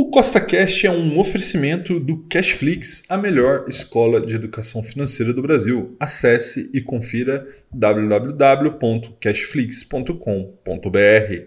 O CostaCast é um oferecimento do Cashflix, a melhor escola de educação financeira do Brasil. Acesse e confira www.cashflix.com.br.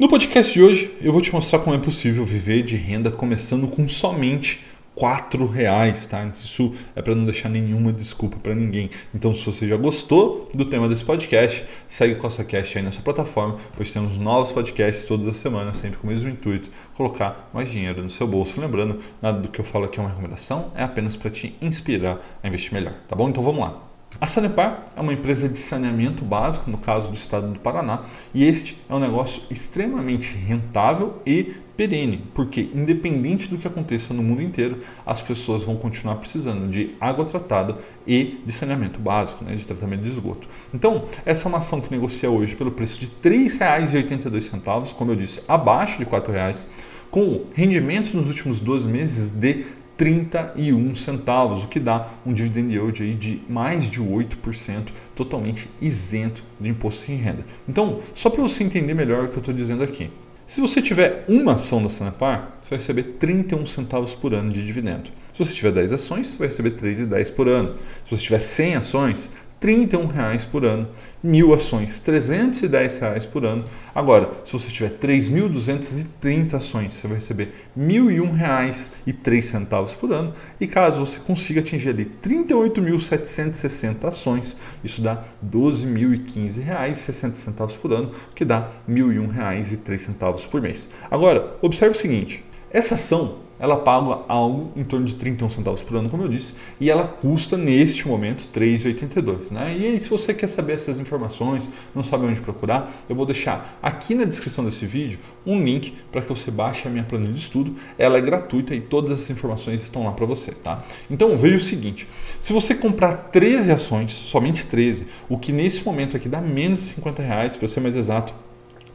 No podcast de hoje, eu vou te mostrar como é possível viver de renda começando com somente quatro reais, tá? Isso é para não deixar nenhuma desculpa para ninguém. Então, se você já gostou do tema desse podcast, segue o CostaCast aí na sua plataforma, pois temos novos podcasts todas as semanas, sempre com o mesmo intuito, colocar mais dinheiro no seu bolso. Lembrando, nada do que eu falo aqui é uma recomendação, é apenas para te inspirar a investir melhor, tá bom? Então vamos lá. A Sanepar é uma empresa de saneamento básico, no caso do estado do Paraná, e este é um negócio extremamente rentável e perene, porque independente do que aconteça no mundo inteiro, as pessoas vão continuar precisando de água tratada e de saneamento básico, né, de tratamento de esgoto. Então, essa é uma ação que negocia hoje pelo preço de R$ 3,82, como eu disse, abaixo de R$ 4,00, com rendimentos nos últimos 12 meses de 31 centavos, o que dá um dividend yield aí de mais de 8%, totalmente isento do imposto de renda. Então, só para você entender melhor o que eu estou dizendo aqui. Se você tiver uma ação da Sanepar, você vai receber 31 centavos por ano de dividendo. Se você tiver 10 ações, você vai receber 3,10 por ano. Se você tiver 100 ações, R$ 31,00 por ano, mil ações, R$ 310,00 por ano. Agora, se você tiver 3.230 ações, você vai receber R$ 1.001,03 por ano. E caso você consiga atingir ali 38.760 ações, isso dá R$ 12.015,60 por ano, que dá R$ 1.001,03 por mês. Agora, observe o seguinte, essa ação ela paga algo em torno de 31 centavos por ano, como eu disse, e ela custa neste momento 3,82. Né? E aí, se você quer saber essas informações, não sabe onde procurar, eu vou deixar aqui na descrição desse vídeo um link para que você baixe a minha planilha de estudo. Ela é gratuita e todas as informações estão lá para você. Tá? Então veja o seguinte: se você comprar 13 ações, somente 13, o que nesse momento aqui dá menos de 50 reais, para ser mais exato,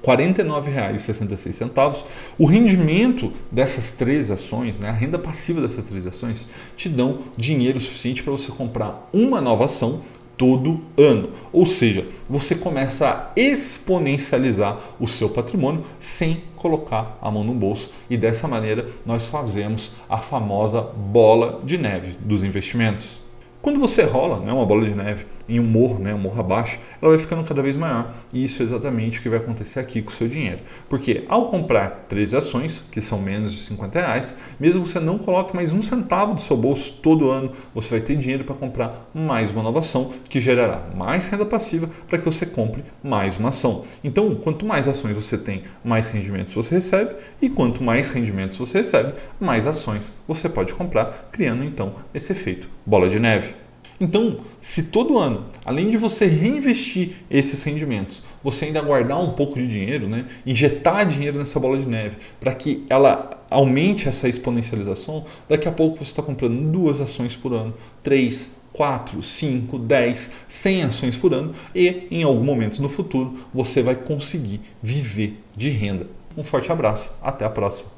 R$ 49,66. O rendimento dessas três ações, né, a renda passiva dessas três ações, te dão dinheiro suficiente para você comprar uma nova ação todo ano. Ou seja, você começa a exponencializar o seu patrimônio sem colocar a mão no bolso e dessa maneira nós fazemos a famosa bola de neve dos investimentos. Quando você rola né, uma bola de neve em um morro, né, um morro abaixo, ela vai ficando cada vez maior. E isso é exatamente o que vai acontecer aqui com o seu dinheiro. Porque ao comprar 13 ações, que são menos de 50 reais, mesmo você não coloque mais um centavo do seu bolso todo ano, você vai ter dinheiro para comprar mais uma nova ação, que gerará mais renda passiva para que você compre mais uma ação. Então, quanto mais ações você tem, mais rendimentos você recebe, e quanto mais rendimentos você recebe, mais ações você pode comprar, criando então esse efeito bola de neve. Então, se todo ano, além de você reinvestir esses rendimentos, você ainda guardar um pouco de dinheiro, né, injetar dinheiro nessa bola de neve, para que ela aumente essa exponencialização, daqui a pouco você está comprando duas ações por ano, três, quatro, cinco, dez, cem ações por ano e em algum momento no futuro você vai conseguir viver de renda. Um forte abraço, até a próxima.